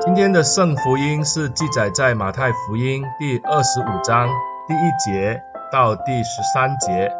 今天的圣福音是记载在马太福音第二十五章第一节到第十三节。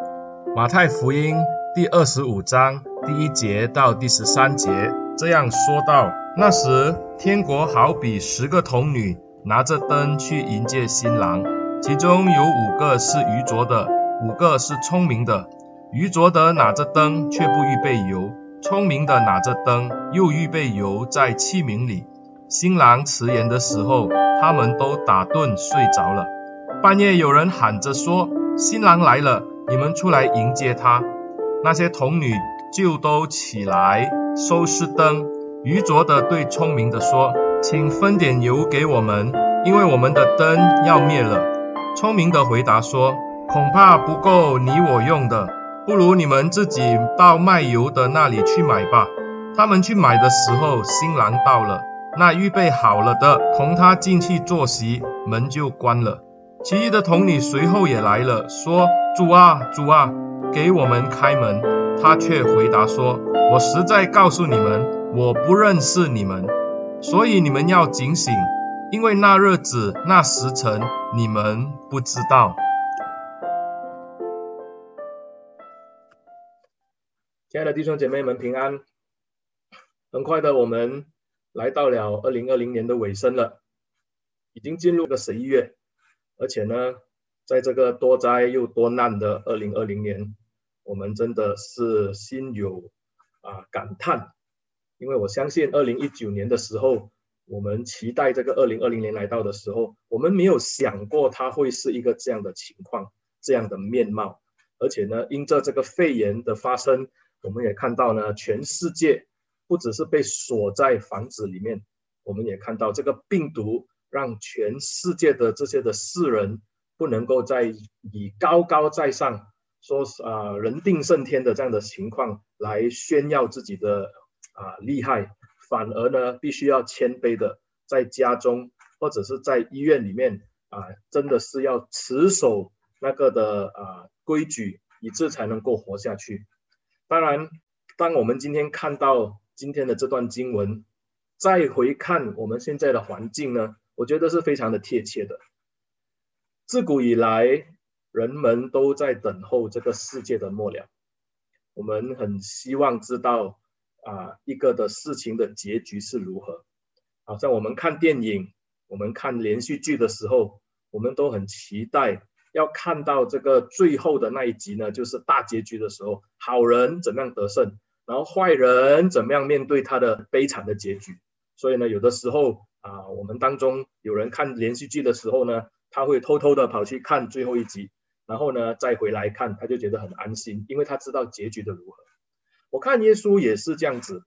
马太福音第二十五章第一节到第十三节这样说道：那时，天国好比十个童女拿着灯去迎接新郎，其中有五个是愚拙的，五个是聪明的。愚拙的拿着灯，却不预备油；聪明的拿着灯，又预备油在器皿里。新郎迟延的时候，他们都打盹睡着了。半夜有人喊着说：“新郎来了，你们出来迎接他。”那些童女就都起来收拾灯。愚拙的对聪明的说：“请分点油给我们，因为我们的灯要灭了。”聪明的回答说：“恐怕不够你我用的，不如你们自己到卖油的那里去买吧。”他们去买的时候，新郎到了。那预备好了的，同他进去坐席，门就关了。其余的童女随后也来了，说：“主啊，主啊，给我们开门。”他却回答说：“我实在告诉你们，我不认识你们，所以你们要警醒，因为那日子、那时辰，你们不知道。”亲爱的弟兄姐妹们，平安！很快的，我们。来到了二零二零年的尾声了，已经进入了十一月，而且呢，在这个多灾又多难的二零二零年，我们真的是心有啊感叹，因为我相信二零一九年的时候，我们期待这个二零二零年来到的时候，我们没有想过它会是一个这样的情况，这样的面貌，而且呢，因着这个肺炎的发生，我们也看到呢，全世界。不只是被锁在房子里面，我们也看到这个病毒让全世界的这些的世人不能够再以高高在上，说是啊人定胜天的这样的情况来炫耀自己的啊厉害，反而呢必须要谦卑的在家中或者是在医院里面啊，真的是要持守那个的啊规矩，以致才能够活下去。当然，当我们今天看到。今天的这段经文，再回看我们现在的环境呢，我觉得是非常的贴切的。自古以来，人们都在等候这个世界的末了。我们很希望知道啊，一个的事情的结局是如何。好像我们看电影，我们看连续剧的时候，我们都很期待要看到这个最后的那一集呢，就是大结局的时候，好人怎样得胜。然后坏人怎么样面对他的悲惨的结局？所以呢，有的时候啊，我们当中有人看连续剧的时候呢，他会偷偷的跑去看最后一集，然后呢再回来看，他就觉得很安心，因为他知道结局的如何。我看耶稣也是这样子，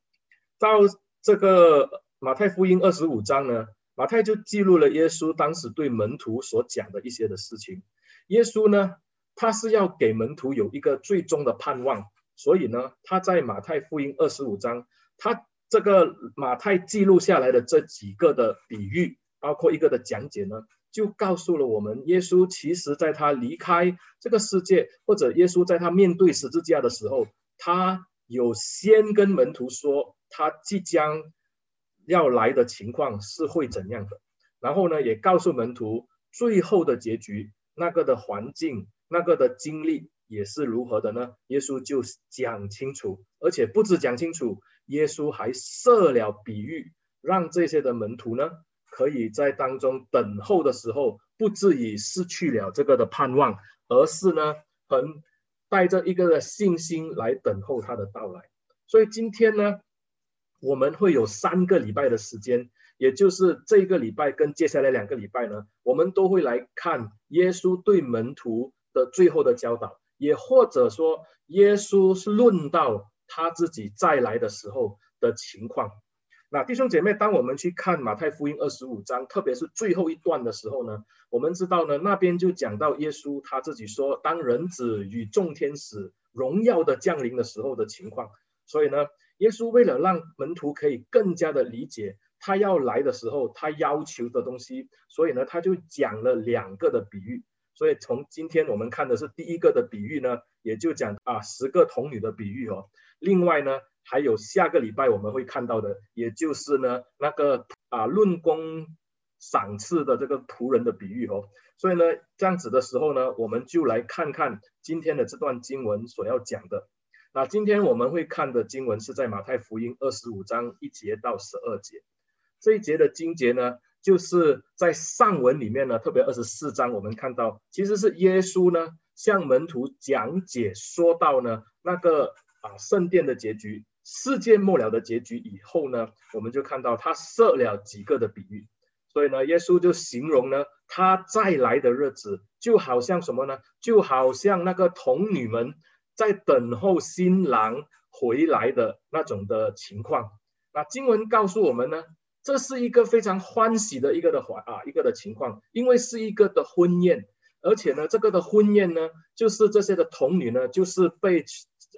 到这个马太福音二十五章呢，马太就记录了耶稣当时对门徒所讲的一些的事情。耶稣呢，他是要给门徒有一个最终的盼望。所以呢，他在马太福音二十五章，他这个马太记录下来的这几个的比喻，包括一个的讲解呢，就告诉了我们，耶稣其实在他离开这个世界，或者耶稣在他面对十字架的时候，他有先跟门徒说，他即将要来的情况是会怎样的，然后呢，也告诉门徒最后的结局，那个的环境，那个的经历。也是如何的呢？耶稣就讲清楚，而且不止讲清楚，耶稣还设了比喻，让这些的门徒呢，可以在当中等候的时候，不至于失去了这个的盼望，而是呢，很带着一个的信心来等候他的到来。所以今天呢，我们会有三个礼拜的时间，也就是这个礼拜跟接下来两个礼拜呢，我们都会来看耶稣对门徒的最后的教导。也或者说，耶稣是论到他自己再来的时候的情况。那弟兄姐妹，当我们去看马太福音二十五章，特别是最后一段的时候呢，我们知道呢，那边就讲到耶稣他自己说，当人子与众天使荣耀的降临的时候的情况。所以呢，耶稣为了让门徒可以更加的理解他要来的时候，他要求的东西，所以呢，他就讲了两个的比喻。所以从今天我们看的是第一个的比喻呢，也就讲啊十个童女的比喻哦。另外呢，还有下个礼拜我们会看到的，也就是呢那个啊论功赏赐的这个仆人的比喻哦。所以呢，这样子的时候呢，我们就来看看今天的这段经文所要讲的。那今天我们会看的经文是在马太福音二十五章一节到十二节。这一节的经节呢，就是在上文里面呢，特别二十四章，我们看到其实是耶稣呢向门徒讲解，说到呢那个啊圣殿的结局、世界末了的结局以后呢，我们就看到他设了几个的比喻。所以呢，耶稣就形容呢他再来的日子，就好像什么呢？就好像那个童女们在等候新郎回来的那种的情况。那经文告诉我们呢。这是一个非常欢喜的一个的环啊，一个的情况，因为是一个的婚宴，而且呢，这个的婚宴呢，就是这些的童女呢，就是被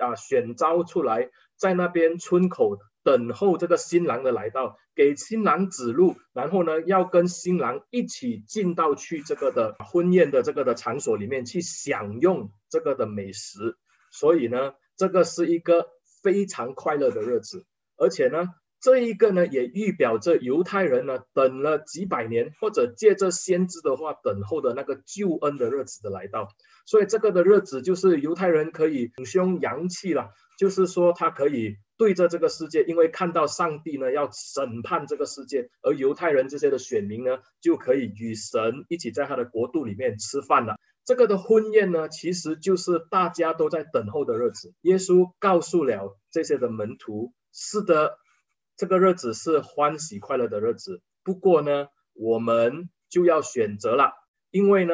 啊选召出来，在那边村口等候这个新郎的来到，给新郎指路，然后呢，要跟新郎一起进到去这个的婚宴的这个的场所里面去享用这个的美食，所以呢，这个是一个非常快乐的日子，而且呢。这一个呢，也预表着犹太人呢等了几百年，或者借着先知的话等候的那个救恩的日子的来到。所以这个的日子就是犹太人可以挺胸扬气了，就是说他可以对着这个世界，因为看到上帝呢要审判这个世界，而犹太人这些的选民呢就可以与神一起在他的国度里面吃饭了。这个的婚宴呢，其实就是大家都在等候的日子。耶稣告诉了这些的门徒：是的。这个日子是欢喜快乐的日子，不过呢，我们就要选择了，因为呢，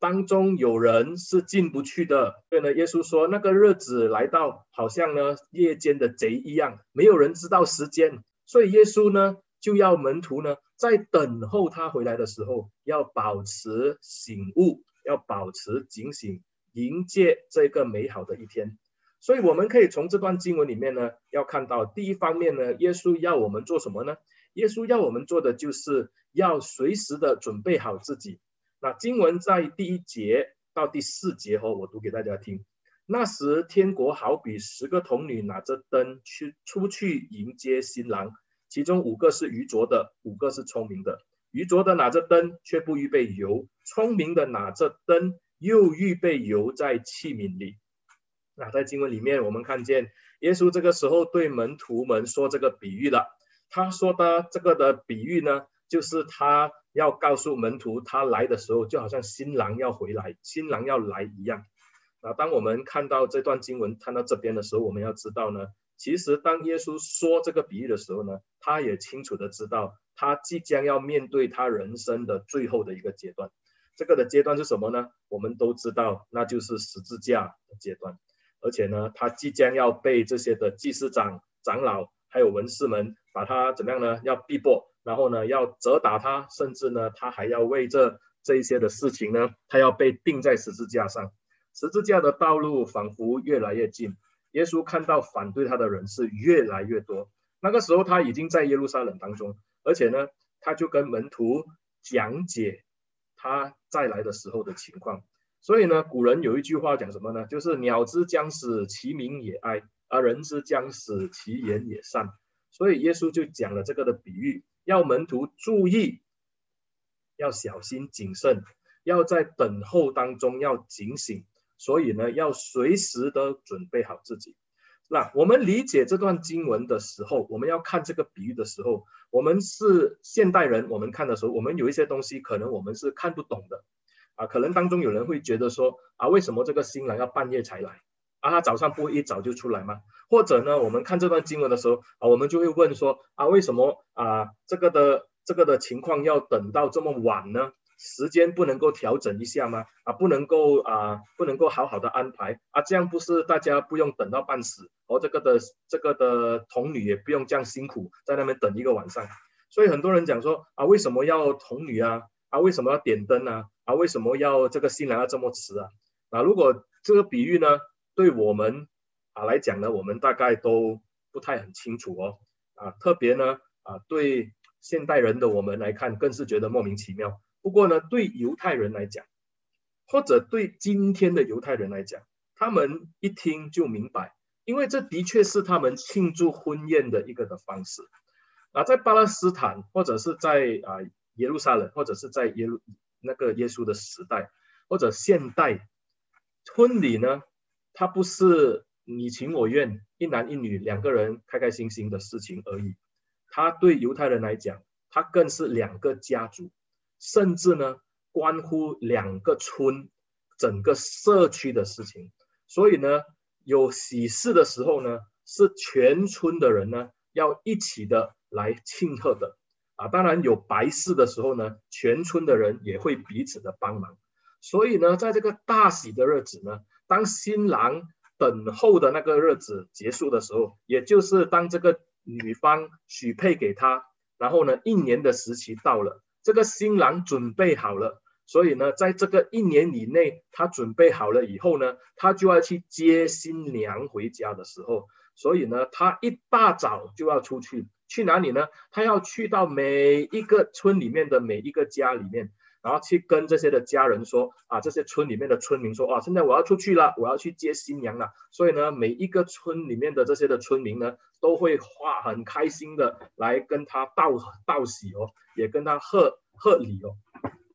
当中有人是进不去的。所以呢，耶稣说那个日子来到，好像呢夜间的贼一样，没有人知道时间。所以耶稣呢就要门徒呢在等候他回来的时候，要保持醒悟，要保持警醒，迎接这个美好的一天。所以我们可以从这段经文里面呢，要看到第一方面呢，耶稣要我们做什么呢？耶稣要我们做的就是要随时的准备好自己。那经文在第一节到第四节哦，我读给大家听。那时天国好比十个童女拿着灯去出去迎接新郎，其中五个是愚拙的，五个是聪明的。愚拙的拿着灯却不预备油，聪明的拿着灯又预备油在器皿里。那在经文里面，我们看见耶稣这个时候对门徒们说这个比喻了。他说的这个的比喻呢，就是他要告诉门徒，他来的时候就好像新郎要回来，新郎要来一样。那当我们看到这段经文看到这边的时候，我们要知道呢，其实当耶稣说这个比喻的时候呢，他也清楚的知道，他即将要面对他人生的最后的一个阶段。这个的阶段是什么呢？我们都知道，那就是十字架的阶段。而且呢，他即将要被这些的祭司长、长老还有文士们把他怎么样呢？要逼迫，然后呢，要责打他，甚至呢，他还要为这这一些的事情呢，他要被钉在十字架上。十字架的道路仿佛越来越近，耶稣看到反对他的人是越来越多。那个时候他已经在耶路撒冷当中，而且呢，他就跟门徒讲解他再来的时候的情况。所以呢，古人有一句话讲什么呢？就是鸟之将死，其鸣也哀；而人之将死，其言也善。所以耶稣就讲了这个的比喻，要门徒注意，要小心谨慎，要在等候当中要警醒。所以呢，要随时的准备好自己。那我们理解这段经文的时候，我们要看这个比喻的时候，我们是现代人，我们看的时候，我们有一些东西可能我们是看不懂的。啊，可能当中有人会觉得说，啊，为什么这个新郎要半夜才来？啊，他早上不会一早就出来吗？或者呢，我们看这段经文的时候，啊，我们就会问说，啊，为什么啊，这个的这个的情况要等到这么晚呢？时间不能够调整一下吗？啊，不能够啊，不能够好好的安排啊，这样不是大家不用等到半死，而这个的这个的童女也不用这样辛苦在那边等一个晚上。所以很多人讲说，啊，为什么要童女啊？啊，为什么要点灯啊？啊，为什么要这个新郎要这么迟啊？啊，如果这个比喻呢，对我们啊来讲呢，我们大概都不太很清楚哦。啊，特别呢，啊，对现代人的我们来看，更是觉得莫名其妙。不过呢，对犹太人来讲，或者对今天的犹太人来讲，他们一听就明白，因为这的确是他们庆祝婚宴的一个的方式。啊，在巴勒斯坦或者是在啊耶路撒冷，或者是在耶路那个耶稣的时代，或者现代婚礼呢，它不是你情我愿，一男一女两个人开开心心的事情而已。它对犹太人来讲，它更是两个家族，甚至呢关乎两个村、整个社区的事情。所以呢，有喜事的时候呢，是全村的人呢要一起的。来庆贺的啊，当然有白事的时候呢，全村的人也会彼此的帮忙。所以呢，在这个大喜的日子呢，当新郎等候的那个日子结束的时候，也就是当这个女方许配给他，然后呢，一年的时期到了，这个新郎准备好了，所以呢，在这个一年以内，他准备好了以后呢，他就要去接新娘回家的时候，所以呢，他一大早就要出去。去哪里呢？他要去到每一个村里面的每一个家里面，然后去跟这些的家人说啊，这些村里面的村民说啊，现在我要出去了，我要去接新娘了。所以呢，每一个村里面的这些的村民呢，都会画很开心的来跟他道道喜哦，也跟他贺贺礼哦，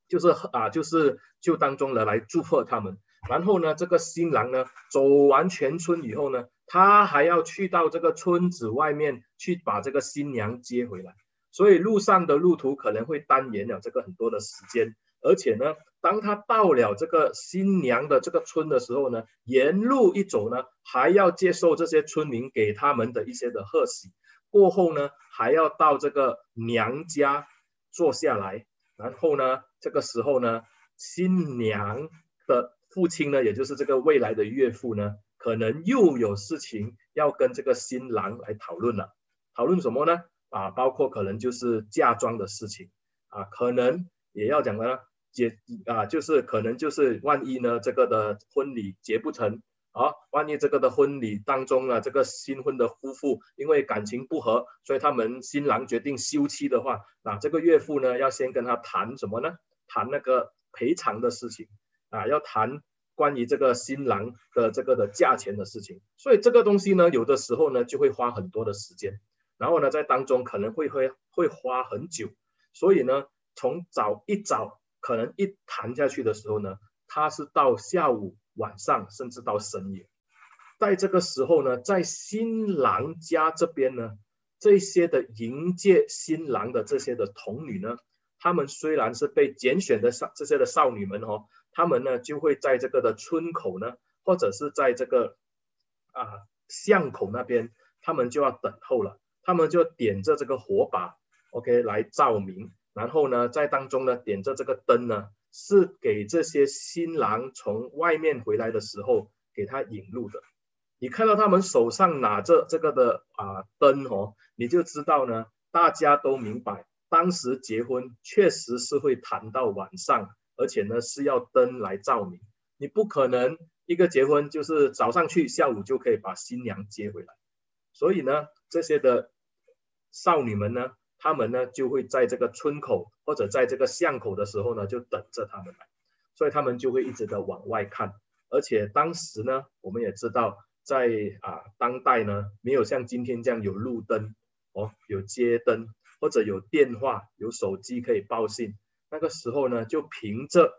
就是啊，就是就当中的来祝贺他们。然后呢，这个新郎呢走完全村以后呢，他还要去到这个村子外面去把这个新娘接回来，所以路上的路途可能会耽延了这个很多的时间。而且呢，当他到了这个新娘的这个村的时候呢，沿路一走呢，还要接受这些村民给他们的一些的贺喜。过后呢，还要到这个娘家坐下来，然后呢，这个时候呢，新娘的。父亲呢，也就是这个未来的岳父呢，可能又有事情要跟这个新郎来讨论了。讨论什么呢？啊，包括可能就是嫁妆的事情啊，可能也要讲呢，结啊，就是可能就是万一呢，这个的婚礼结不成啊，万一这个的婚礼当中呢，这个新婚的夫妇因为感情不和，所以他们新郎决定休妻的话，那这个岳父呢，要先跟他谈什么呢？谈那个赔偿的事情。啊，要谈关于这个新郎的这个的价钱的事情，所以这个东西呢，有的时候呢就会花很多的时间，然后呢在当中可能会会会花很久，所以呢从早一早可能一谈下去的时候呢，他是到下午晚上甚至到深夜，在这个时候呢，在新郎家这边呢，这些的迎接新郎的这些的童女呢，他们虽然是被拣选的少这些的少女们哦。他们呢就会在这个的村口呢，或者是在这个啊巷口那边，他们就要等候了。他们就点着这个火把，OK 来照明，然后呢在当中呢点着这个灯呢，是给这些新郎从外面回来的时候给他引路的。你看到他们手上拿着这个的啊灯哦，你就知道呢，大家都明白，当时结婚确实是会谈到晚上。而且呢，是要灯来照明，你不可能一个结婚就是早上去，下午就可以把新娘接回来。所以呢，这些的少女们呢，她们呢就会在这个村口或者在这个巷口的时候呢，就等着他们来。所以他们就会一直的往外看。而且当时呢，我们也知道在，在啊当代呢，没有像今天这样有路灯哦，有街灯或者有电话、有手机可以报信。那个时候呢，就凭着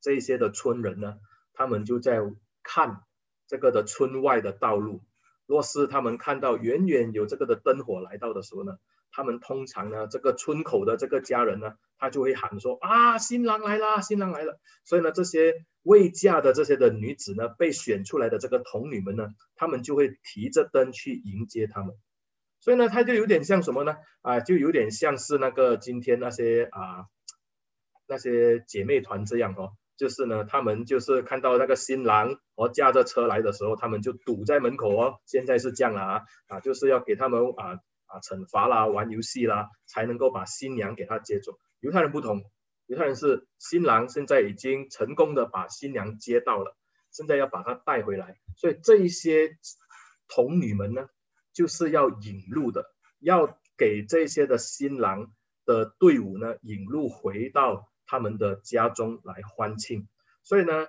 这些的村人呢，他们就在看这个的村外的道路。若是他们看到远远有这个的灯火来到的时候呢，他们通常呢，这个村口的这个家人呢，他就会喊说：“啊，新郎来啦，新郎来了。”所以呢，这些未嫁的这些的女子呢，被选出来的这个童女们呢，他们就会提着灯去迎接他们。所以呢，他就有点像什么呢？啊，就有点像是那个今天那些啊。那些姐妹团这样哦，就是呢，他们就是看到那个新郎哦驾着车来的时候，他们就堵在门口哦。现在是这样啊，啊，就是要给他们啊啊惩罚啦，玩游戏啦，才能够把新娘给他接走。犹太人不同，犹太人是新郎现在已经成功的把新娘接到了，现在要把她带回来，所以这一些童女们呢，就是要引路的，要给这些的新郎的队伍呢引路回到。他们的家中来欢庆，所以呢，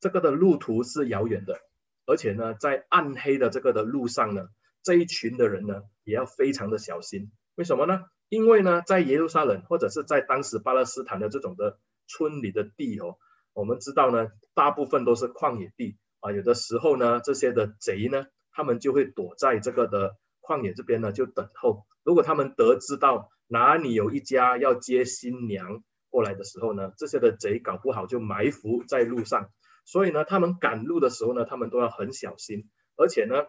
这个的路途是遥远的，而且呢，在暗黑的这个的路上呢，这一群的人呢，也要非常的小心。为什么呢？因为呢，在耶路撒冷或者是在当时巴勒斯坦的这种的村里的地哦，我们知道呢，大部分都是旷野地啊。有的时候呢，这些的贼呢，他们就会躲在这个的旷野这边呢，就等候。如果他们得知到哪里有一家要接新娘过来的时候呢，这些的贼搞不好就埋伏在路上。所以呢，他们赶路的时候呢，他们都要很小心，而且呢，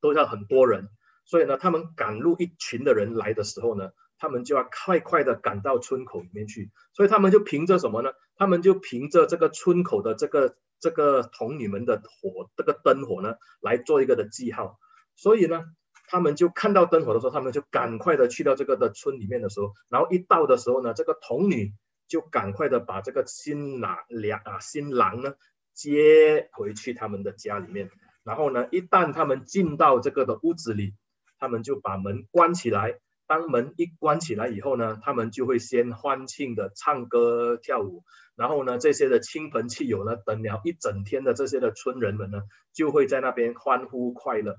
都要很多人。所以呢，他们赶路一群的人来的时候呢，他们就要快快的赶到村口里面去。所以他们就凭着什么呢？他们就凭着这个村口的这个这个童女们的火，这个灯火呢，来做一个的记号。所以呢，他们就看到灯火的时候，他们就赶快的去到这个的村里面的时候，然后一到的时候呢，这个童女就赶快的把这个新郎娘啊新郎呢接回去他们的家里面。然后呢，一旦他们进到这个的屋子里。他们就把门关起来，当门一关起来以后呢，他们就会先欢庆的唱歌跳舞，然后呢，这些的亲朋戚友呢，等了一整天的这些的村人们呢，就会在那边欢呼快乐，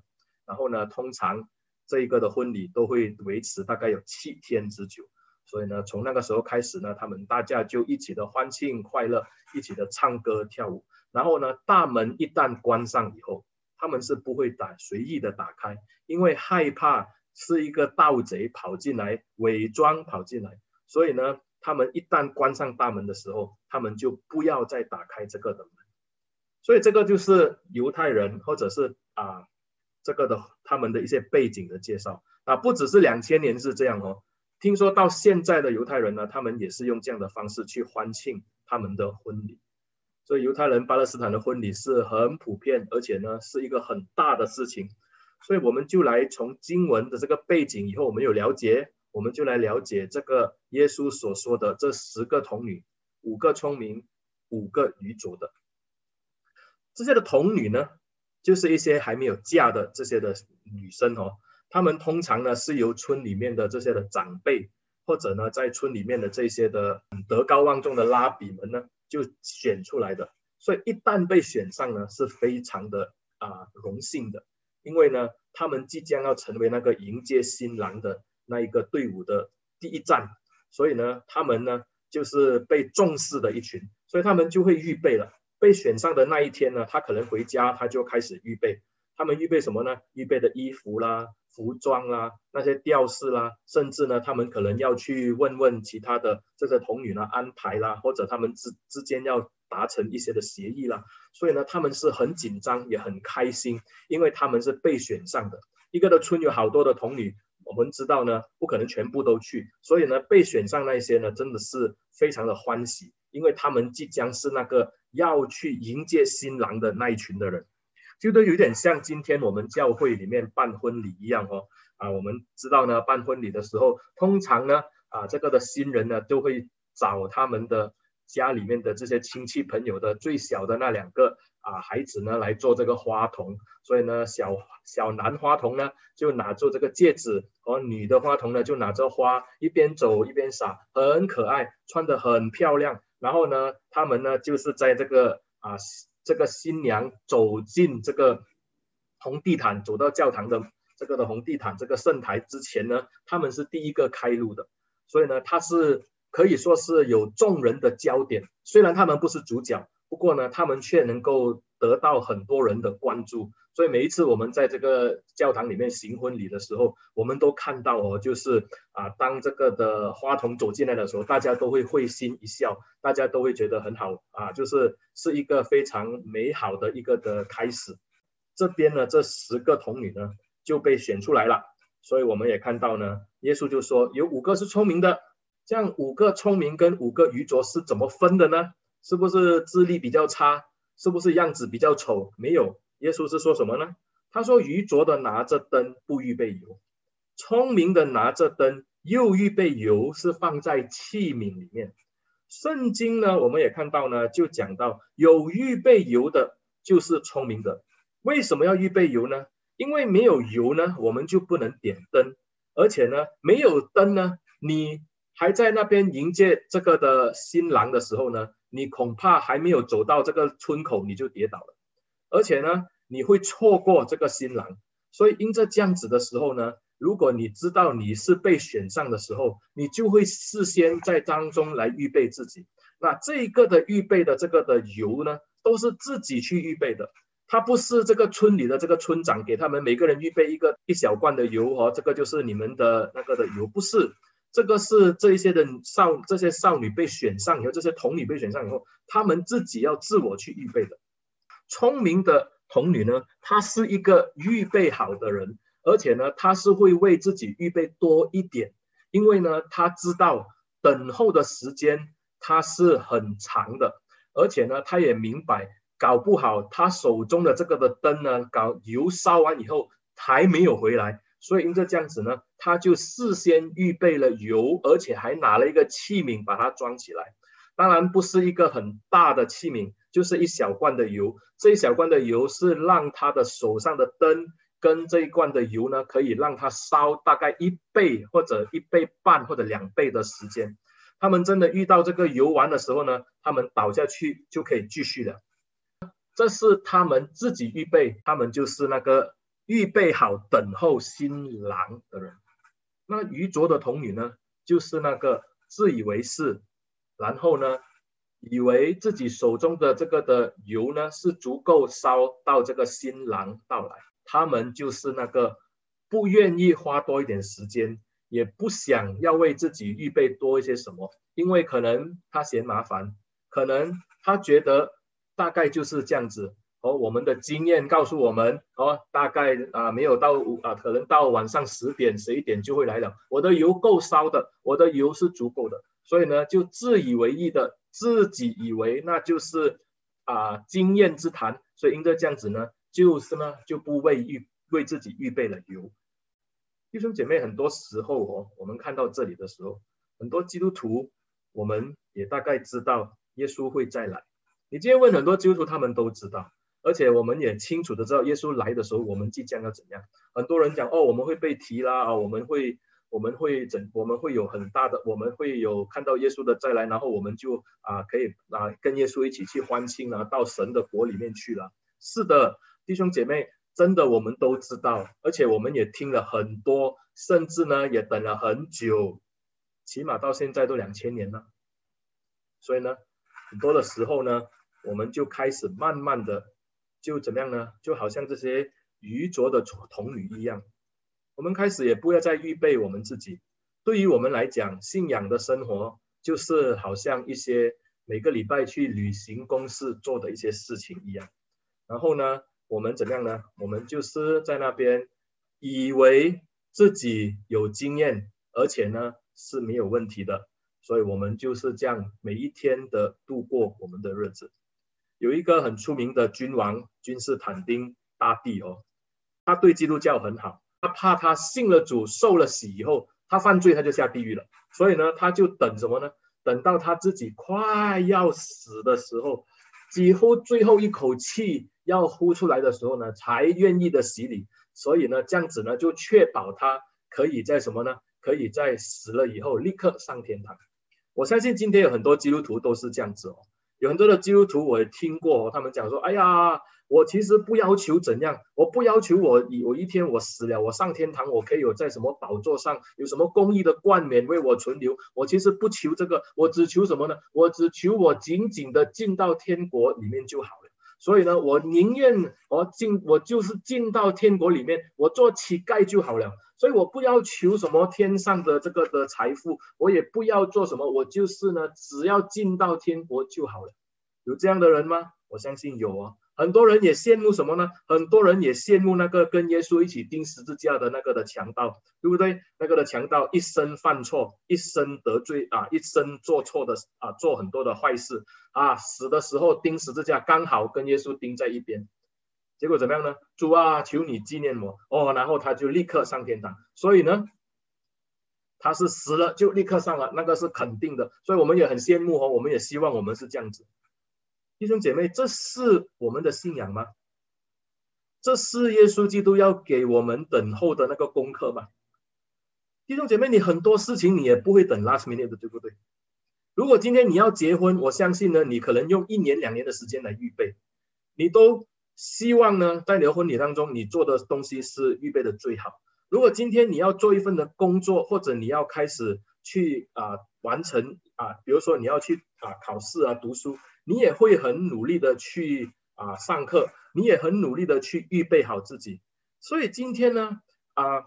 然后呢，通常这一个的婚礼都会维持大概有七天之久，所以呢，从那个时候开始呢，他们大家就一起的欢庆快乐，一起的唱歌跳舞，然后呢，大门一旦关上以后。他们是不会打随意的打开，因为害怕是一个盗贼跑进来，伪装跑进来，所以呢，他们一旦关上大门的时候，他们就不要再打开这个的门。所以这个就是犹太人或者是啊这个的他们的一些背景的介绍啊，不只是两千年是这样哦，听说到现在的犹太人呢，他们也是用这样的方式去欢庆他们的婚礼。所以犹太人巴勒斯坦的婚礼是很普遍，而且呢是一个很大的事情。所以我们就来从经文的这个背景，以后我们有了解，我们就来了解这个耶稣所说的这十个童女，五个聪明，五个愚拙的。这些的童女呢，就是一些还没有嫁的这些的女生哦。她们通常呢是由村里面的这些的长辈，或者呢在村里面的这些的德高望重的拉比们呢。就选出来的，所以一旦被选上呢，是非常的啊荣幸的，因为呢，他们即将要成为那个迎接新郎的那一个队伍的第一站，所以呢，他们呢就是被重视的一群，所以他们就会预备了。被选上的那一天呢，他可能回家他就开始预备，他们预备什么呢？预备的衣服啦。服装啦，那些吊饰啦，甚至呢，他们可能要去问问其他的这个童女呢安排啦，或者他们之之间要达成一些的协议啦，所以呢，他们是很紧张也很开心，因为他们是被选上的。一个的村有好多的童女，我们知道呢，不可能全部都去，所以呢，被选上那些呢，真的是非常的欢喜，因为他们即将是那个要去迎接新郎的那一群的人。就都有点像今天我们教会里面办婚礼一样哦，啊，我们知道呢，办婚礼的时候，通常呢，啊，这个的新人呢，都会找他们的家里面的这些亲戚朋友的最小的那两个啊孩子呢，来做这个花童。所以呢，小小男花童呢，就拿着这个戒指，和女的花童呢，就拿着花，一边走一边撒，很可爱，穿得很漂亮。然后呢，他们呢，就是在这个啊。这个新娘走进这个红地毯，走到教堂的这个的红地毯这个圣台之前呢，他们是第一个开路的，所以呢，他是可以说是有众人的焦点。虽然他们不是主角，不过呢，他们却能够得到很多人的关注。所以每一次我们在这个教堂里面行婚礼的时候，我们都看到哦，就是啊，当这个的花童走进来的时候，大家都会会心一笑，大家都会觉得很好啊，就是是一个非常美好的一个的开始。这边呢，这十个童女呢就被选出来了，所以我们也看到呢，耶稣就说有五个是聪明的，这样五个聪明跟五个愚拙是怎么分的呢？是不是智力比较差？是不是样子比较丑？没有。耶稣是说什么呢？他说：“愚拙的拿着灯不预备油，聪明的拿着灯又预备油，是放在器皿里面。”圣经呢，我们也看到呢，就讲到有预备油的，就是聪明的。为什么要预备油呢？因为没有油呢，我们就不能点灯，而且呢，没有灯呢，你还在那边迎接这个的新郎的时候呢，你恐怕还没有走到这个村口你就跌倒了，而且呢，你会错过这个新郎。所以因着这样子的时候呢，如果你知道你是被选上的时候，你就会事先在当中来预备自己。那这个的预备的这个的油呢，都是自己去预备的，他不是这个村里的这个村长给他们每个人预备一个一小罐的油哦，这个就是你们的那个的油，不是。这个是这一些的少这些少女被选上以后，这些童女被选上以后，他们自己要自我去预备的。聪明的童女呢，她是一个预备好的人，而且呢，她是会为自己预备多一点，因为呢，她知道等候的时间她是很长的，而且呢，她也明白，搞不好她手中的这个的灯呢，搞油烧完以后还没有回来。所以因着这样子呢，他就事先预备了油，而且还拿了一个器皿把它装起来。当然不是一个很大的器皿，就是一小罐的油。这一小罐的油是让他的手上的灯跟这一罐的油呢，可以让他烧大概一倍或者一倍半或者两倍的时间。他们真的遇到这个油完的时候呢，他们倒下去就可以继续了。这是他们自己预备，他们就是那个。预备好等候新郎的人，那愚拙的童女呢，就是那个自以为是，然后呢，以为自己手中的这个的油呢是足够烧到这个新郎到来。他们就是那个不愿意花多一点时间，也不想要为自己预备多一些什么，因为可能他嫌麻烦，可能他觉得大概就是这样子。哦，我们的经验告诉我们，哦，大概啊没有到啊，可能到晚上十点、十一点就会来了。我的油够烧的，我的油是足够的，所以呢，就自以为意的，自己以为那就是啊经验之谈。所以因着这样子呢，就是呢就不为预为自己预备了油。弟兄姐妹，很多时候哦，我们看到这里的时候，很多基督徒我们也大概知道耶稣会再来。你今天问很多基督徒，他们都知道。而且我们也清楚的知道，耶稣来的时候，我们即将要怎样。很多人讲哦，我们会被提拉啊，我们会，我们会怎，我们会有很大的，我们会有看到耶稣的再来，然后我们就啊可以啊跟耶稣一起去欢庆啊，到神的国里面去了。是的，弟兄姐妹，真的我们都知道，而且我们也听了很多，甚至呢也等了很久，起码到现在都两千年了。所以呢，很多的时候呢，我们就开始慢慢的。就怎么样呢？就好像这些愚拙的童女一样，我们开始也不要再预备我们自己。对于我们来讲，信仰的生活就是好像一些每个礼拜去旅行公事做的一些事情一样。然后呢，我们怎样呢？我们就是在那边以为自己有经验，而且呢是没有问题的，所以我们就是这样每一天的度过我们的日子。有一个很出名的君王，君士坦丁大帝哦，他对基督教很好，他怕他信了主、受了洗以后，他犯罪他就下地狱了，所以呢，他就等什么呢？等到他自己快要死的时候，几乎最后一口气要呼出来的时候呢，才愿意的洗礼。所以呢，这样子呢，就确保他可以在什么呢？可以在死了以后立刻上天堂。我相信今天有很多基督徒都是这样子哦。有很多的基督徒，我也听过，他们讲说：“哎呀，我其实不要求怎样，我不要求我有一天我死了，我上天堂，我可以有在什么宝座上有什么公益的冠冕为我存留。我其实不求这个，我只求什么呢？我只求我紧紧的进到天国里面就好了。所以呢，我宁愿我进，我就是进到天国里面，我做乞丐就好了。”所以我不要求什么天上的这个的财富，我也不要做什么，我就是呢，只要进到天国就好了。有这样的人吗？我相信有啊。很多人也羡慕什么呢？很多人也羡慕那个跟耶稣一起钉十字架的那个的强盗，对不对？那个的强盗一生犯错，一生得罪啊，一生做错的啊，做很多的坏事啊，死的时候钉十字架，刚好跟耶稣钉在一边。结果怎么样呢？主啊，求你纪念我哦，然后他就立刻上天堂。所以呢，他是死了就立刻上了，那个是肯定的。所以我们也很羡慕哦，我们也希望我们是这样子。弟兄姐妹，这是我们的信仰吗？这是耶稣基督要给我们等候的那个功课吗？弟兄姐妹，你很多事情你也不会等 last minute 的，对不对？如果今天你要结婚，我相信呢，你可能用一年两年的时间来预备，你都希望呢，在你的婚礼当中，你做的东西是预备的最好。如果今天你要做一份的工作，或者你要开始去啊、完成啊，比如说你要去啊考试啊读书，你也会很努力的去啊上课，你也很努力的去预备好自己。所以今天呢啊，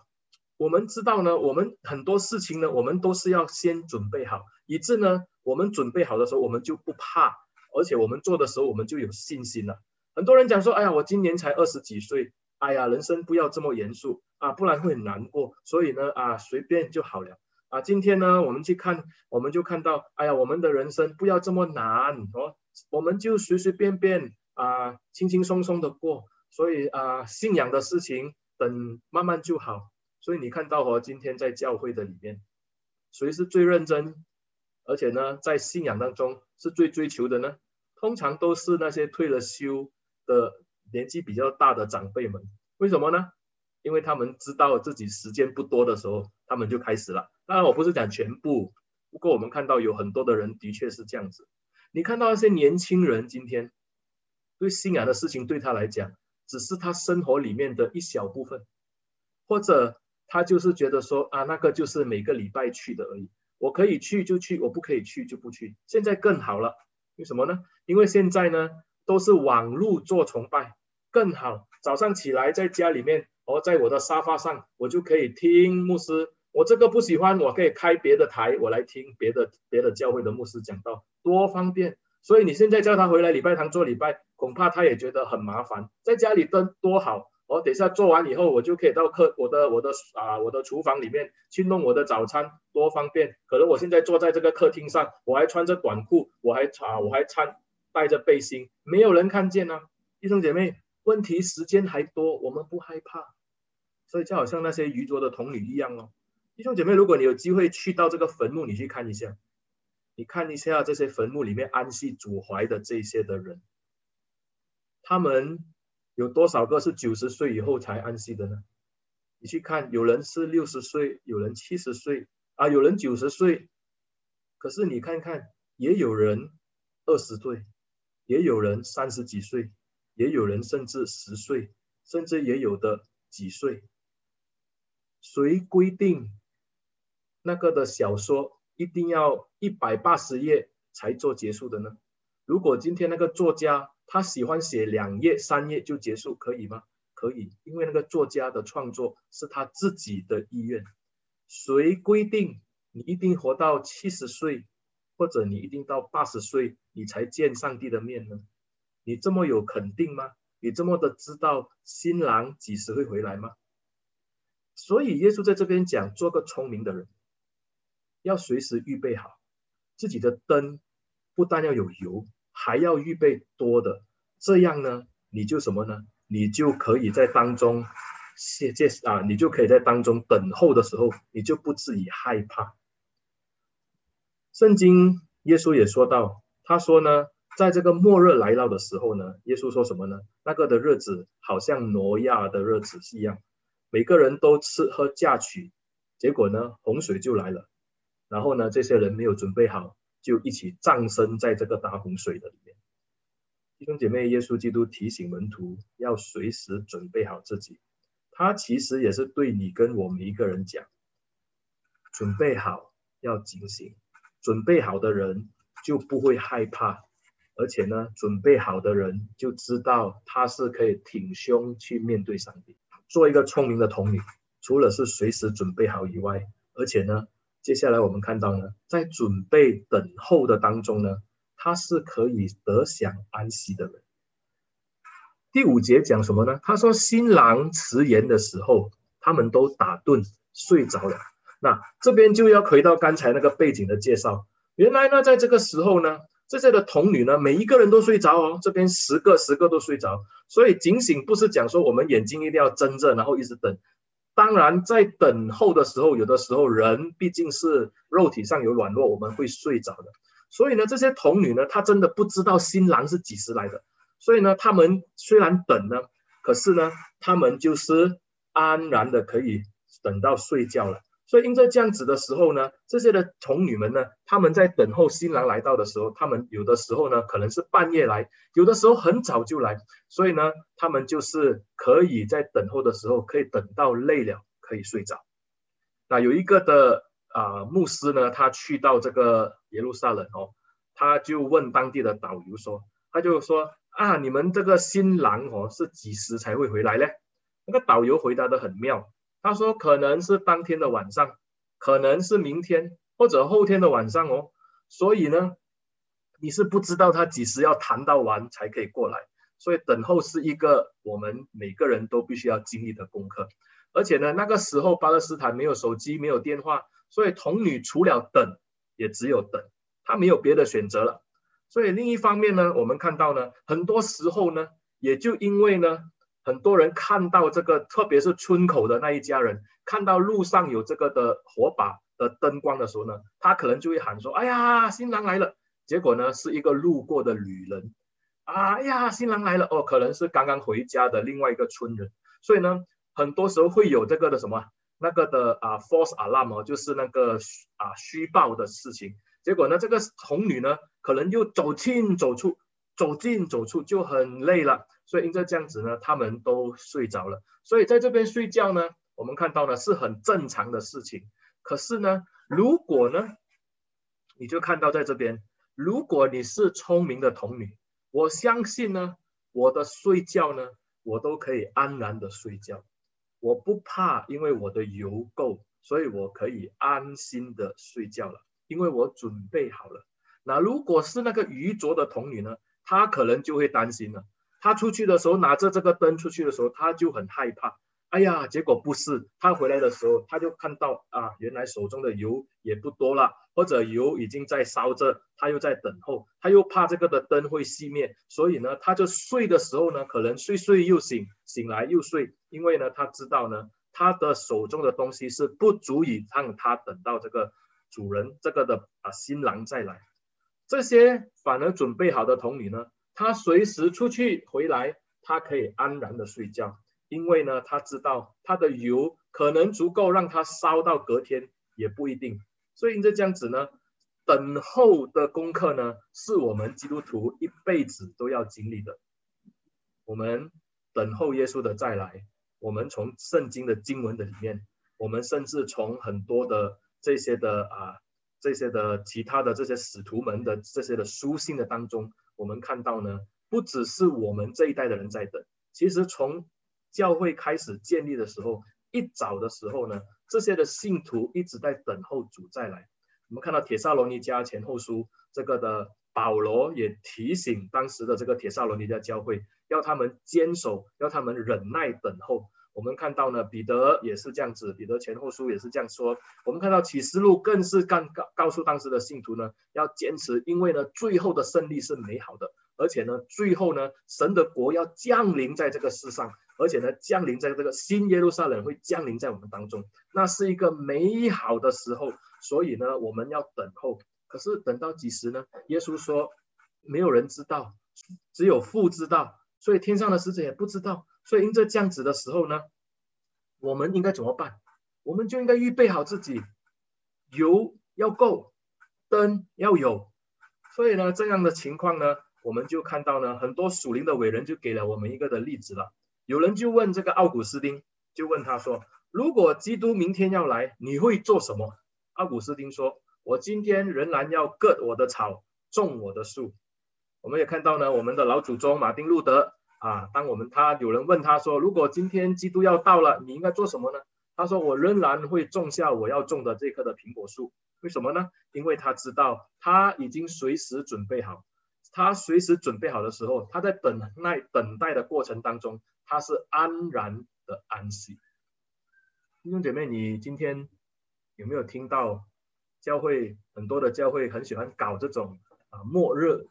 我们知道呢，我们很多事情呢，我们都是要先准备好，以致呢，我们准备好的时候，我们就不怕，而且我们做的时候，我们就有信心了。很多人讲说，哎呀，我今年才二十几岁。哎呀，人生不要这么严肃啊，不然会很难过。所以呢，啊，随便就好了啊。今天呢，我们去看，我们就看到，哎呀，我们的人生不要这么难哦，我们就随随便便啊，轻轻松松的过。所以啊，信仰的事情等慢慢就好。所以你看到我，今天在教会的里面，谁是最认真，而且呢，在信仰当中是最追求的呢？通常都是那些退了休的。年纪比较大的长辈们，为什么呢？因为他们知道自己时间不多的时候，他们就开始了。当然，我不是讲全部，不过我们看到有很多的人的确是这样子。你看到那些年轻人今天对信仰的事情，对他来讲，只是他生活里面的一小部分，或者他就是觉得说啊，那个就是每个礼拜去的而已，我可以去就去，我不可以去就不去。现在更好了，为什么呢？因为现在呢，都是网络做崇拜。更好，早上起来在家里面，哦，在我的沙发上，我就可以听牧师。我这个不喜欢，我可以开别的台，我来听别的别的教会的牧师讲道，多方便。所以你现在叫他回来礼拜堂做礼拜，恐怕他也觉得很麻烦。在家里蹲多好，我、哦、等下做完以后，我就可以到客我的我的啊我的厨房里面去弄我的早餐，多方便。可能我现在坐在这个客厅上，我还穿着短裤，我还啊我还穿带着背心，没有人看见呢、啊，弟兄姐妹。问题时间还多，我们不害怕，所以就好像那些愚拙的童女一样哦。弟兄姐妹，如果你有机会去到这个坟墓，你去看一下，你看一下这些坟墓里面安息主怀的这些的人，他们有多少个是九十岁以后才安息的呢？你去看，有人是六十岁，有人七十岁啊，有人九十岁，可是你看看，也有人二十岁，也有人三十几岁。也有人甚至十岁，甚至也有的几岁。谁规定那个的小说一定要一百八十页才做结束的呢？如果今天那个作家他喜欢写两页三页就结束，可以吗？可以，因为那个作家的创作是他自己的意愿。谁规定你一定活到七十岁，或者你一定到八十岁你才见上帝的面呢？你这么有肯定吗？你这么的知道新郎几时会回来吗？所以耶稣在这边讲，做个聪明的人，要随时预备好自己的灯，不但要有油，还要预备多的。这样呢，你就什么呢？你就可以在当中谢谢啊，你就可以在当中等候的时候，你就不至于害怕。圣经耶稣也说到，他说呢。在这个末日来到的时候呢，耶稣说什么呢？那个的日子好像挪亚的日子一样，每个人都吃喝嫁娶，结果呢，洪水就来了，然后呢，这些人没有准备好，就一起葬身在这个大洪水的里面。弟兄姐妹，耶稣基督提醒门徒要随时准备好自己，他其实也是对你跟我们一个人讲，准备好要警醒，准备好的人就不会害怕。而且呢，准备好的人就知道他是可以挺胸去面对上帝，做一个聪明的童女。除了是随时准备好以外，而且呢，接下来我们看到呢，在准备等候的当中呢，他是可以得享安息的人。第五节讲什么呢？他说新郎迟延的时候，他们都打盹睡着了。那这边就要回到刚才那个背景的介绍。原来呢，在这个时候呢。这些的童女呢，每一个人都睡着哦，这边十个十个都睡着，所以警醒不是讲说我们眼睛一定要睁着，然后一直等。当然，在等候的时候，有的时候人毕竟是肉体上有软弱，我们会睡着的。所以呢，这些童女呢，她真的不知道新郎是几时来的，所以呢，他们虽然等呢，可是呢，他们就是安然的可以等到睡觉了。所以因着这样子的时候呢，这些的童女们呢，他们在等候新郎来到的时候，他们有的时候呢，可能是半夜来，有的时候很早就来，所以呢，他们就是可以在等候的时候，可以等到累了，可以睡着。那有一个的啊、牧师呢，他去到这个耶路撒冷哦，他就问当地的导游说，他就说啊，你们这个新郎哦是几时才会回来呢？那个导游回答得很妙。他说：“可能是当天的晚上，可能是明天或者后天的晚上哦。所以呢，你是不知道他几时要谈到完才可以过来。所以等候是一个我们每个人都必须要经历的功课。而且呢，那个时候巴勒斯坦没有手机，没有电话，所以童女除了等，也只有等，她没有别的选择了。所以另一方面呢，我们看到呢，很多时候呢，也就因为呢。”很多人看到这个，特别是村口的那一家人，看到路上有这个的火把的灯光的时候呢，他可能就会喊说：“哎呀，新郎来了！”结果呢，是一个路过的旅人，啊，哎呀，新郎来了哦，可能是刚刚回家的另外一个村人。所以呢，很多时候会有这个的什么那个的啊，false alarm，就是那个啊虚报的事情。结果呢，这个童女呢，可能又走进走出，走进走出就很累了。所以因着这样子呢，他们都睡着了。所以在这边睡觉呢，我们看到呢是很正常的事情。可是呢，如果呢，你就看到在这边，如果你是聪明的童女，我相信呢，我的睡觉呢，我都可以安然的睡觉，我不怕，因为我的油够，所以我可以安心的睡觉了，因为我准备好了。那如果是那个愚拙的童女呢，她可能就会担心了。他出去的时候拿着这个灯出去的时候，他就很害怕。哎呀，结果不是，他回来的时候，他就看到啊，原来手中的油也不多了，或者油已经在烧着，他又在等候，他又怕这个的灯会熄灭，所以呢，他就睡的时候呢，可能睡睡又醒，醒来又睡，因为呢，他知道呢，他的手中的东西是不足以让他等到这个主人这个的啊新郎再来，这些反而准备好的童女呢。他随时出去回来，他可以安然的睡觉，因为呢，他知道他的油可能足够让他烧到隔天，也不一定。所以这这样子呢，等候的功课呢，是我们基督徒一辈子都要经历的。我们等候耶稣的再来，我们从圣经的经文的里面，我们甚至从很多的这些的啊，这些的其他的这些使徒们的这些的书信的当中。我们看到呢，不只是我们这一代的人在等，其实从教会开始建立的时候，一早的时候呢，这些的信徒一直在等候主再来。我们看到铁萨罗尼迦前后书这个的保罗也提醒当时的这个铁萨罗尼迦教会，要他们坚守，要他们忍耐等候。我们看到呢，彼得也是这样子，彼得前后书也是这样说。我们看到启示录更是告告告诉当时的信徒呢，要坚持，因为呢，最后的胜利是美好的，而且呢，最后呢，神的国要降临在这个世上，而且呢，降临在这个新耶路撒冷会降临在我们当中，那是一个美好的时候。所以呢，我们要等候。可是等到几时呢？耶稣说，没有人知道，只有父知道，所以天上的使者也不知道。所以因这这样子的时候呢，我们应该怎么办？我们就应该预备好自己，油要够，灯要有。所以呢，这样的情况呢，我们就看到呢，很多属灵的伟人就给了我们一个的例子了。有人就问这个奥古斯丁，就问他说：“如果基督明天要来，你会做什么？”奥古斯丁说：“我今天仍然要割我的草，种我的树。”我们也看到呢，我们的老祖宗马丁路德。啊，当我们他有人问他说，如果今天基督要到了，你应该做什么呢？他说，我仍然会种下我要种的这棵的苹果树。为什么呢？因为他知道他已经随时准备好，他随时准备好的时候，他在等待等待的过程当中，他是安然的安息。弟兄姐妹，你今天有没有听到教会很多的教会很喜欢搞这种啊末日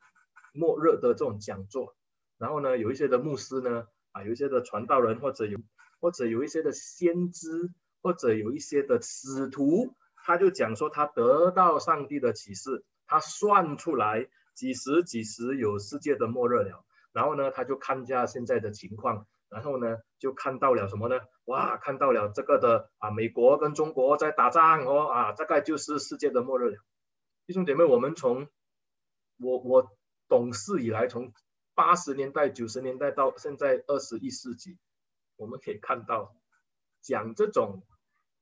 末日的这种讲座？然后呢，有一些的牧师呢，啊，有一些的传道人，或者有，或者有一些的先知，或者有一些的使徒，他就讲说他得到上帝的启示，他算出来几时几时有世界的末日了。然后呢，他就看一下现在的情况，然后呢就看到了什么呢？哇，看到了这个的啊，美国跟中国在打仗哦啊，大概就是世界的末日了。弟兄姐妹，我们从我我懂事以来，从八十年代、九十年代到现在二十一世纪，我们可以看到讲这种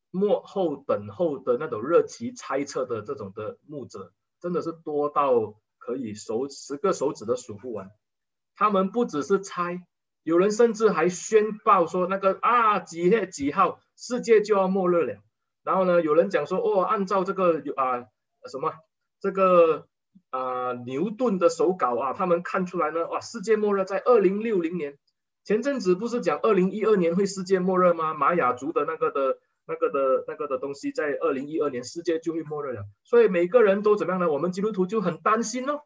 末后等候的那种热奇猜测的这种的牧者，真的是多到可以手十个手指都数不完。他们不只是猜，有人甚至还宣报说那个啊几月几号世界就要末日了。然后呢，有人讲说哦，按照这个啊什么这个啊牛顿的手稿啊，他们看出来呢，哇，世界末日在二零六零年。前阵子不是讲二零一二年会世界末日吗？玛雅族的那个的。那个的那个的东西，在二零一二年世界就会末日了，所以每个人都怎么样呢？我们基督徒就很担心哦，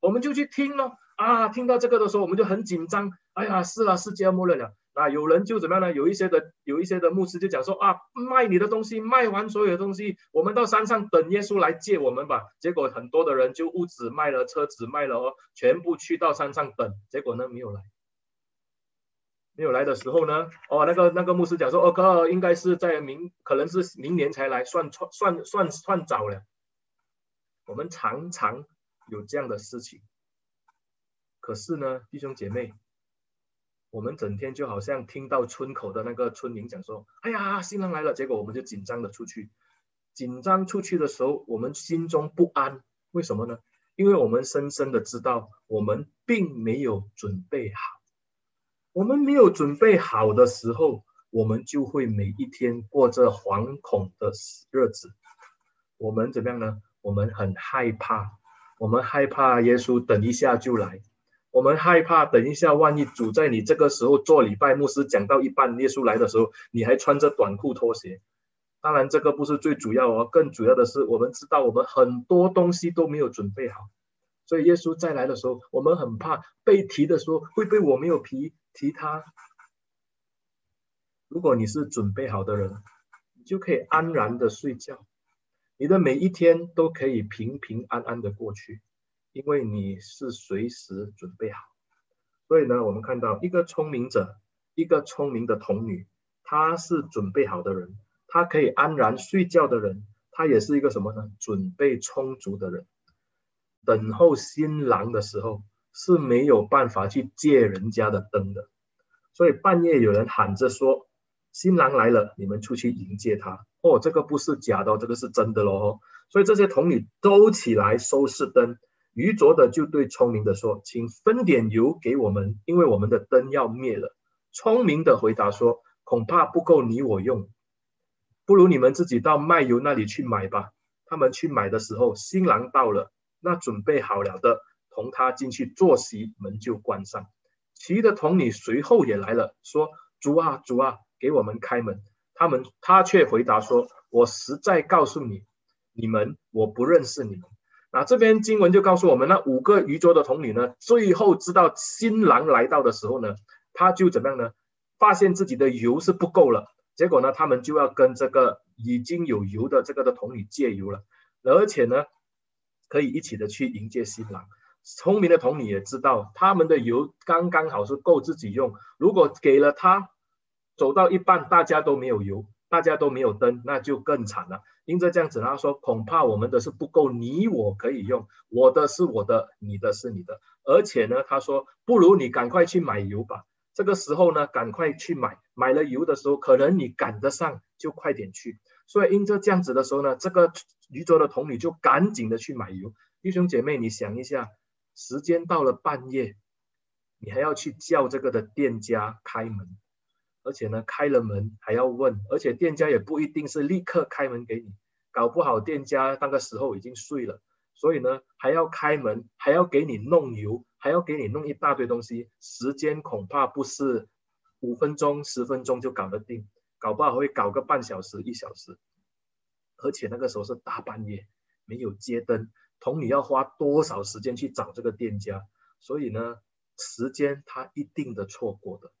我们就去听喽啊，听到这个的时候，我们就很紧张。哎呀，是啊，世界要末日了啊！有人就怎么样呢？有一些的有一些的牧师就讲说啊，卖你的东西，卖完所有的东西，我们到山上等耶稣来接我们吧。结果很多的人就屋子卖了，车子卖了哦，全部去到山上等，结果呢没有来。没有来的时候呢，哦，那个那个牧师讲说，哦哥，应该是在明，可能是明年才来，算算算算早了。我们常常有这样的事情，可是呢，弟兄姐妹，我们整天就好像听到村口的那个村民讲说，哎呀，新郎来了，结果我们就紧张的出去，紧张出去的时候，我们心中不安，为什么呢？因为我们深深的知道，我们并没有准备好。我们没有准备好的时候，我们就会每一天过着惶恐的日子。我们怎么样呢？我们很害怕，我们害怕耶稣等一下就来，我们害怕等一下万一主在你这个时候做礼拜，牧师讲到一半，耶稣来的时候，你还穿着短裤拖鞋。当然，这个不是最主要哦，更主要的是，我们知道我们很多东西都没有准备好，所以耶稣再来的时候，我们很怕被提的时候会被我没有提。提他，如果你是准备好的人，你就可以安然的睡觉，你的每一天都可以平平安安的过去，因为你是随时准备好。所以呢，我们看到一个聪明者，一个聪明的童女，她是准备好的人，她可以安然睡觉的人，她也是一个什么呢？准备充足的人，等候新郎的时候。是没有办法去借人家的灯的，所以半夜有人喊着说：“新郎来了，你们出去迎接他。”哦，这个不是假的，这个是真的喽。所以这些童女都起来收拾灯。愚拙的就对聪明的说：“请分点油给我们，因为我们的灯要灭了。”聪明的回答说：“恐怕不够你我用，不如你们自己到卖油那里去买吧。”他们去买的时候，新郎到了，那准备好了的。同他进去坐席，门就关上。其余的童女随后也来了，说：“主啊，主啊，给我们开门。”他们他却回答说：“我实在告诉你，你们我不认识你们。”那这边经文就告诉我们，那五个渔桌的童女呢，最后知道新郎来到的时候呢，他就怎么样呢？发现自己的油是不够了，结果呢，他们就要跟这个已经有油的这个的童女借油了，而且呢，可以一起的去迎接新郎。聪明的童女也知道，他们的油刚刚好是够自己用。如果给了他，走到一半大家都没有油，大家都没有灯，那就更惨了。因着这样子，他说恐怕我们的是不够，你我可以用，我的是我的，你的是你的。而且呢，他说不如你赶快去买油吧。这个时候呢，赶快去买，买了油的时候，可能你赶得上，就快点去。所以因着这样子的时候呢，这个愚拙的童女就赶紧的去买油。弟兄姐妹，你想一下。时间到了半夜，你还要去叫这个的店家开门，而且呢，开了门还要问，而且店家也不一定是立刻开门给你，搞不好店家那个时候已经睡了，所以呢，还要开门，还要给你弄油，还要给你弄一大堆东西，时间恐怕不是五分钟、十分钟就搞得定，搞不好会搞个半小时、一小时，而且那个时候是大半夜，没有街灯。同你要花多少时间去找这个店家？所以呢，时间他一定的错过的。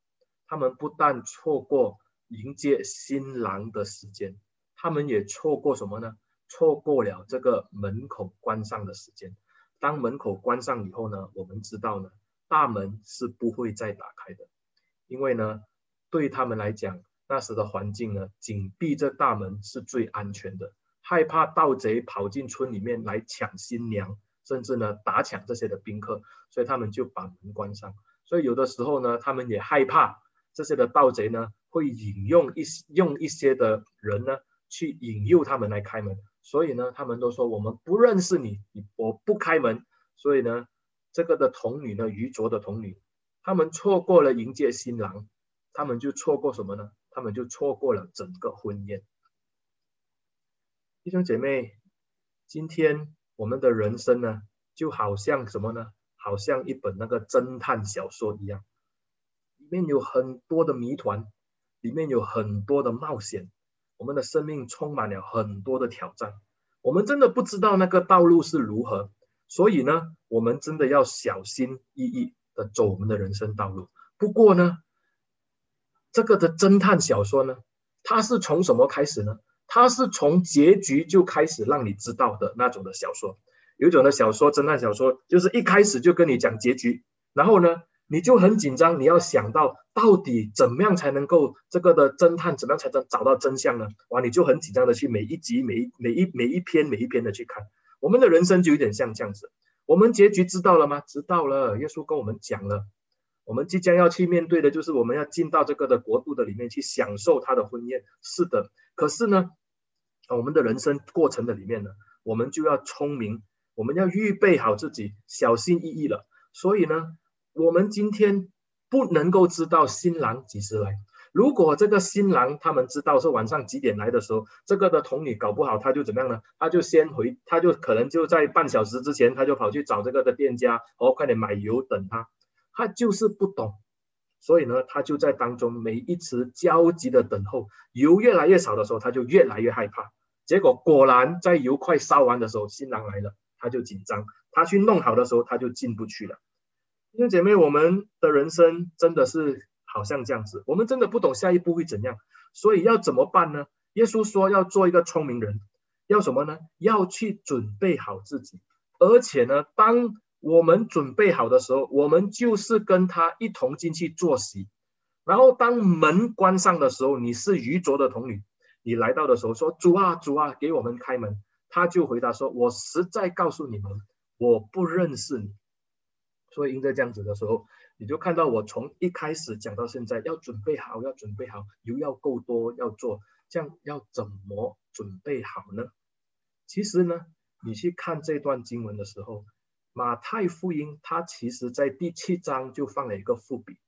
他们不但错过迎接新郎的时间，他们也错过什么呢？错过了这个门口关上的时间。当门口关上以后呢，我们知道呢，大门是不会再打开的，因为呢，对他们来讲，那时的环境呢，紧闭着大门是最安全的，害怕盗贼跑进村里面来抢新娘，甚至呢打抢这些的宾客，所以他们就把门关上。所以有的时候呢，他们也害怕这些的盗贼呢会引用一用一些的人呢去引诱他们来开门，所以呢，他们都说我们不认识你，你我不开门。所以呢，这个的童女呢，愚拙的童女，他们错过了迎接新郎，他们就错过什么呢？他们就错过了整个婚宴。弟兄姐妹，今天我们的人生呢，就好像什么呢？好像一本那个侦探小说一样，里面有很多的谜团，里面有很多的冒险，我们的生命充满了很多的挑战，我们真的不知道那个道路是如何。所以呢，我们真的要小心翼翼的走我们的人生道路。不过呢，这个的侦探小说呢，它是从什么开始呢？它是从结局就开始让你知道的那种的小说。有一种的小说，侦探小说，就是一开始就跟你讲结局，然后呢，你就很紧张，你要想到到底怎么样才能够这个的侦探怎么样才能找到真相呢？哇，你就很紧张的去每一集、每一每一每一篇、每一篇的去看。我们的人生就有点像这样子，我们结局知道了吗？知道了，耶稣跟我们讲了，我们即将要去面对的就是我们要进到这个的国度的里面去享受他的婚宴。是的，可是呢，我们的人生过程的里面呢，我们就要聪明，我们要预备好自己，小心翼翼了。所以呢，我们今天不能够知道新郎几时来。如果这个新郎他们知道是晚上几点来的时候，这个的童女搞不好他就怎么样呢？他就先回，他就可能就在半小时之前，他就跑去找这个的店家，哦，快点买油等他。他就是不懂，所以呢，他就在当中每一次焦急的等候，油越来越少的时候，他就越来越害怕。结果果然在油快烧完的时候，新郎来了，他就紧张，他去弄好的时候，他就进不去了。弟兄姐妹，我们的人生真的是。好像这样子，我们真的不懂下一步会怎样，所以要怎么办呢？耶稣说要做一个聪明人，要什么呢？要去准备好自己，而且呢，当我们准备好的时候，我们就是跟他一同进去坐席。然后当门关上的时候，你是愚拙的童女，你来到的时候说：“主啊，主啊，给我们开门。”他就回答说：“我实在告诉你们，我不认识你。”所以应该这样子的时候。你就看到我从一开始讲到现在，要准备好，要准备好，油要够多，要做，这样要怎么准备好呢？其实呢，你去看这段经文的时候，马太福音它其实在第七章就放了一个伏笔，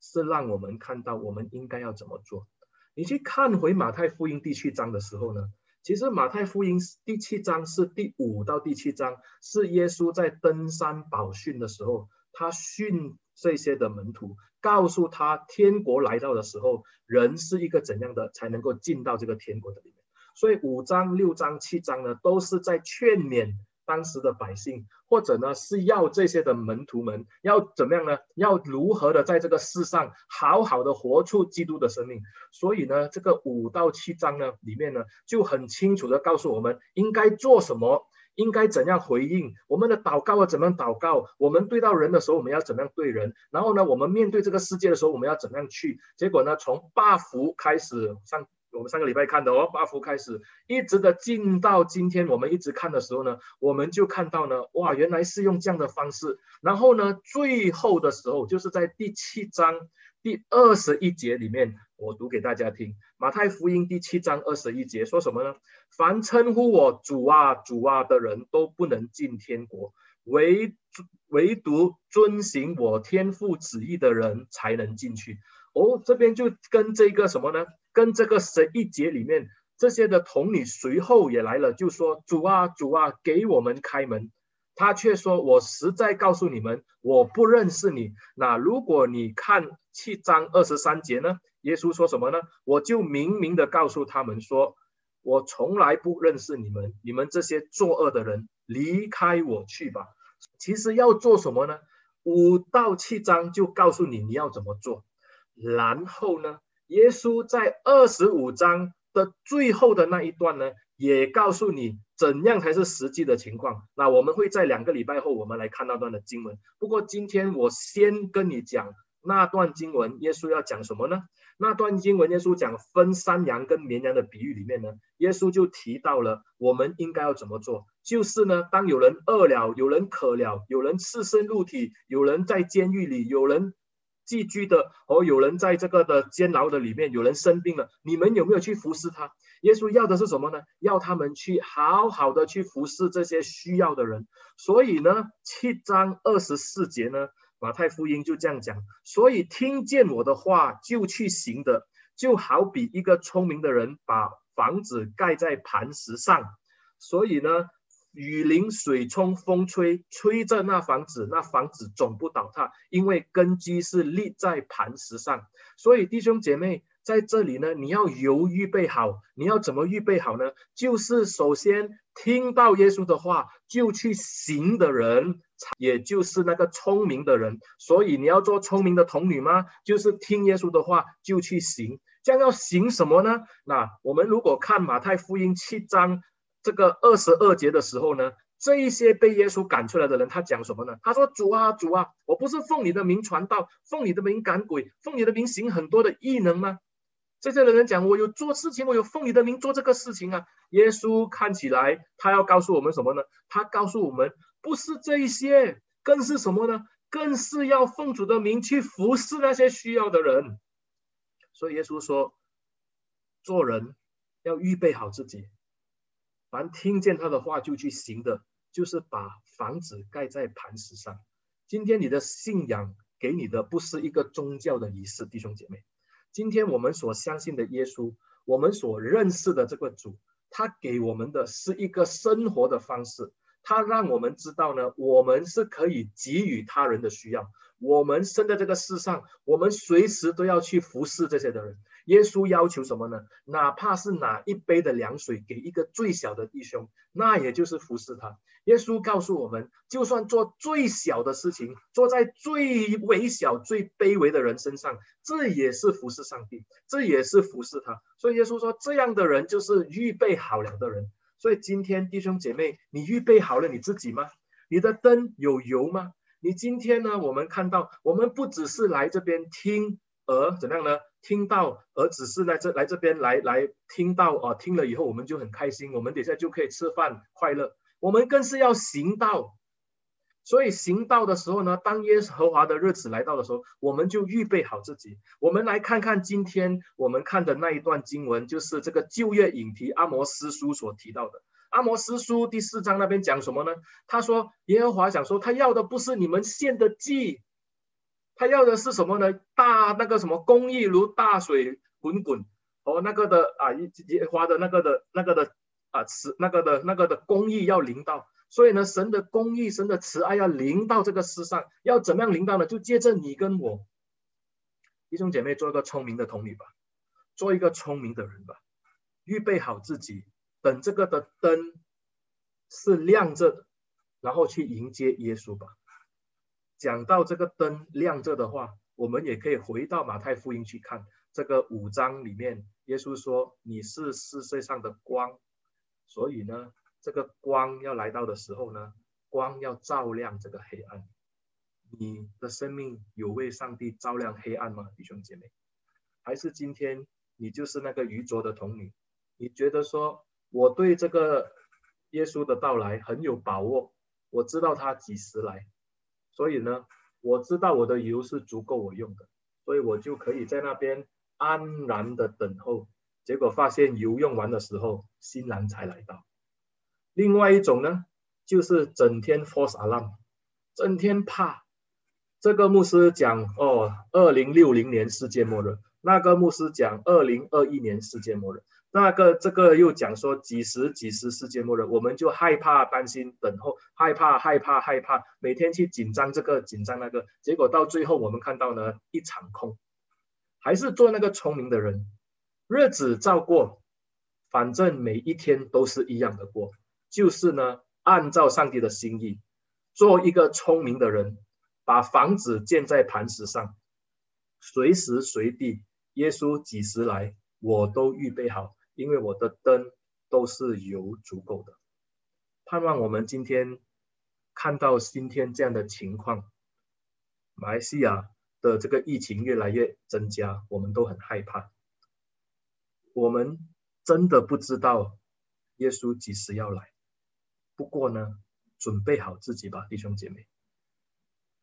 是让我们看到我们应该要怎么做。你去看回马太福音第七章的时候呢，其实马太福音第七章是第五到第七章，是耶稣在登山宝训的时候，他训。这些的门徒告诉他，天国来到的时候，人是一个怎样的才能够进到这个天国的里面？所以五章、六章、七章呢，都是在劝勉当时的百姓，或者呢是要这些的门徒们要怎么样呢？要如何的在这个世上好好的活出基督的生命？所以呢，这个五到七章呢里面呢，就很清楚的告诉我们应该做什么。应该怎样回应我们的祷告要怎么样祷告？我们对到人的时候，我们要怎么样对人？然后呢，我们面对这个世界的时候，我们要怎么样去？结果呢，从八福开始，上我们上个礼拜看的哦，八福开始，一直的进到今天，我们一直看的时候呢，我们就看到呢，哇，原来是用这样的方式。然后呢，最后的时候，就是在第七章第二十一节里面。我读给大家听，马太福音第七章二十一节说什么呢？凡称呼我主啊、主啊的人都不能进天国，唯唯独遵行我天父旨意的人才能进去。哦，这边就跟这个什么呢？跟这个十一节里面这些的童女随后也来了，就说主啊、主啊，给我们开门。他却说：“我实在告诉你们，我不认识你。”那如果你看七章二十三节呢？耶稣说什么呢？我就明明的告诉他们说：“我从来不认识你们，你们这些作恶的人，离开我去吧。”其实要做什么呢？五到七章就告诉你你要怎么做。然后呢，耶稣在二十五章的最后的那一段呢，也告诉你。怎样才是实际的情况？那我们会在两个礼拜后，我们来看那段的经文。不过今天我先跟你讲那段经文，耶稣要讲什么呢？那段经文，耶稣讲分山羊跟绵羊的比喻里面呢，耶稣就提到了我们应该要怎么做。就是呢，当有人饿了，有人渴了，有人赤身露体，有人在监狱里，有人寄居的，哦有人在这个的监牢的里面，有人生病了，你们有没有去服侍他？耶稣要的是什么呢？要他们去好好的去服侍这些需要的人。所以呢，七章二十四节呢。马太福音就这样讲，所以听见我的话就去行的，就好比一个聪明的人把房子盖在磐石上。所以呢，雨淋、水冲、风吹，吹着那房子，那房子总不倒塌，因为根基是立在磐石上。所以弟兄姐妹在这里呢，你要有预备好，你要怎么预备好呢？就是首先听到耶稣的话就去行的人。也就是那个聪明的人，所以你要做聪明的童女吗？就是听耶稣的话就去行，这样要行什么呢？那我们如果看马太福音七章这个二十二节的时候呢，这一些被耶稣赶出来的人，他讲什么呢？他说：“主啊，主啊，我不是奉你的名传道，奉你的名赶鬼，奉你的名行很多的异能吗？”这些人讲：“我有做事情，我有奉你的名做这个事情啊。”耶稣看起来他要告诉我们什么呢？他告诉我们。不是这一些，更是什么呢？更是要奉主的名去服侍那些需要的人。所以耶稣说，做人要预备好自己，凡听见他的话就去行的，就是把房子盖在磐石上。今天你的信仰给你的不是一个宗教的仪式，弟兄姐妹。今天我们所相信的耶稣，我们所认识的这个主，他给我们的是一个生活的方式。他让我们知道呢，我们是可以给予他人的需要。我们生在这个世上，我们随时都要去服侍这些的人。耶稣要求什么呢？哪怕是拿一杯的凉水给一个最小的弟兄，那也就是服侍他。耶稣告诉我们，就算做最小的事情，做在最微小、最卑微的人身上，这也是服侍上帝，这也是服侍他。所以耶稣说，这样的人就是预备好了的人。所以今天弟兄姐妹，你预备好了你自己吗？你的灯有油吗？你今天呢？我们看到，我们不只是来这边听，而怎样呢？听到，而只是来这来这边来来听到啊，听了以后我们就很开心，我们等下就可以吃饭快乐。我们更是要行道。所以行道的时候呢，当耶和华的日子来到的时候，我们就预备好自己。我们来看看今天我们看的那一段经文，就是这个旧约引题阿摩斯书所提到的。阿摩斯书第四章那边讲什么呢？他说耶和华想说，他要的不是你们献的祭，他要的是什么呢？大那个什么公义如大水滚滚，哦那个的啊耶和华的那个的那个的啊慈那个的那个的公义要临到。所以呢，神的公义、神的慈爱要临到这个世上，要怎么样临到呢？就借着你跟我，弟兄姐妹，做一个聪明的童女吧，做一个聪明的人吧，预备好自己，等这个的灯是亮着的，然后去迎接耶稣吧。讲到这个灯亮着的话，我们也可以回到马太福音去看这个五章里面，耶稣说：“你是世界上的光。”所以呢。这个光要来到的时候呢，光要照亮这个黑暗。你的生命有为上帝照亮黑暗吗，弟兄姐妹？还是今天你就是那个愚拙的童女？你觉得说我对这个耶稣的到来很有把握，我知道他几时来，所以呢，我知道我的油是足够我用的，所以我就可以在那边安然的等候。结果发现油用完的时候，新郎才来到。另外一种呢，就是整天 false alarm，整天怕。这个牧师讲哦，二零六零年世界末日；那个牧师讲二零二一年世界末日；那个这个又讲说几时几时世界末日，我们就害怕、担心、等候，害怕、害怕、害怕，每天去紧张这个紧张那个，结果到最后我们看到呢，一场空。还是做那个聪明的人，日子照过，反正每一天都是一样的过。就是呢，按照上帝的心意，做一个聪明的人，把房子建在磐石上，随时随地，耶稣几时来，我都预备好，因为我的灯都是油足够的。盼望我们今天看到今天这样的情况，马来西亚的这个疫情越来越增加，我们都很害怕。我们真的不知道耶稣几时要来。不过呢，准备好自己吧，弟兄姐妹。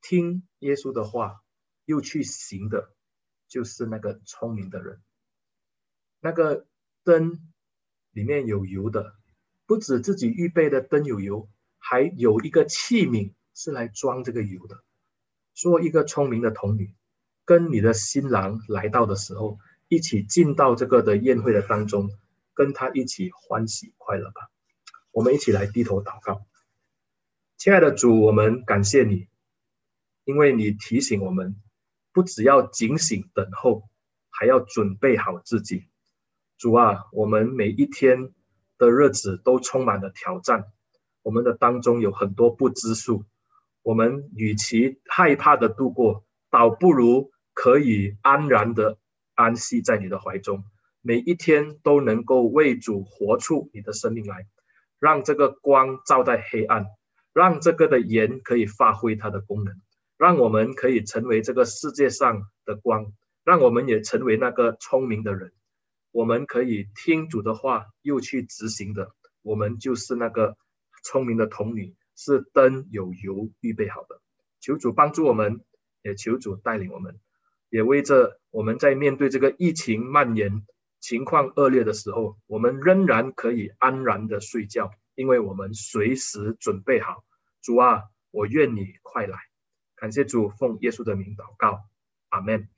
听耶稣的话，又去行的，就是那个聪明的人。那个灯里面有油的，不止自己预备的灯有油，还有一个器皿是来装这个油的。做一个聪明的童女，跟你的新郎来到的时候，一起进到这个的宴会的当中，跟他一起欢喜快乐吧。我们一起来低头祷告，亲爱的主，我们感谢你，因为你提醒我们，不只要警醒等候，还要准备好自己。主啊，我们每一天的日子都充满了挑战，我们的当中有很多不知数，我们与其害怕的度过，倒不如可以安然的安息在你的怀中，每一天都能够为主活出你的生命来。让这个光照在黑暗，让这个的盐可以发挥它的功能，让我们可以成为这个世界上的光，让我们也成为那个聪明的人。我们可以听主的话，又去执行的，我们就是那个聪明的童女，是灯有油预备好的。求主帮助我们，也求主带领我们，也为着我们在面对这个疫情蔓延。情况恶劣的时候，我们仍然可以安然的睡觉，因为我们随时准备好。主啊，我愿你快来。感谢主，奉耶稣的名祷告，阿门。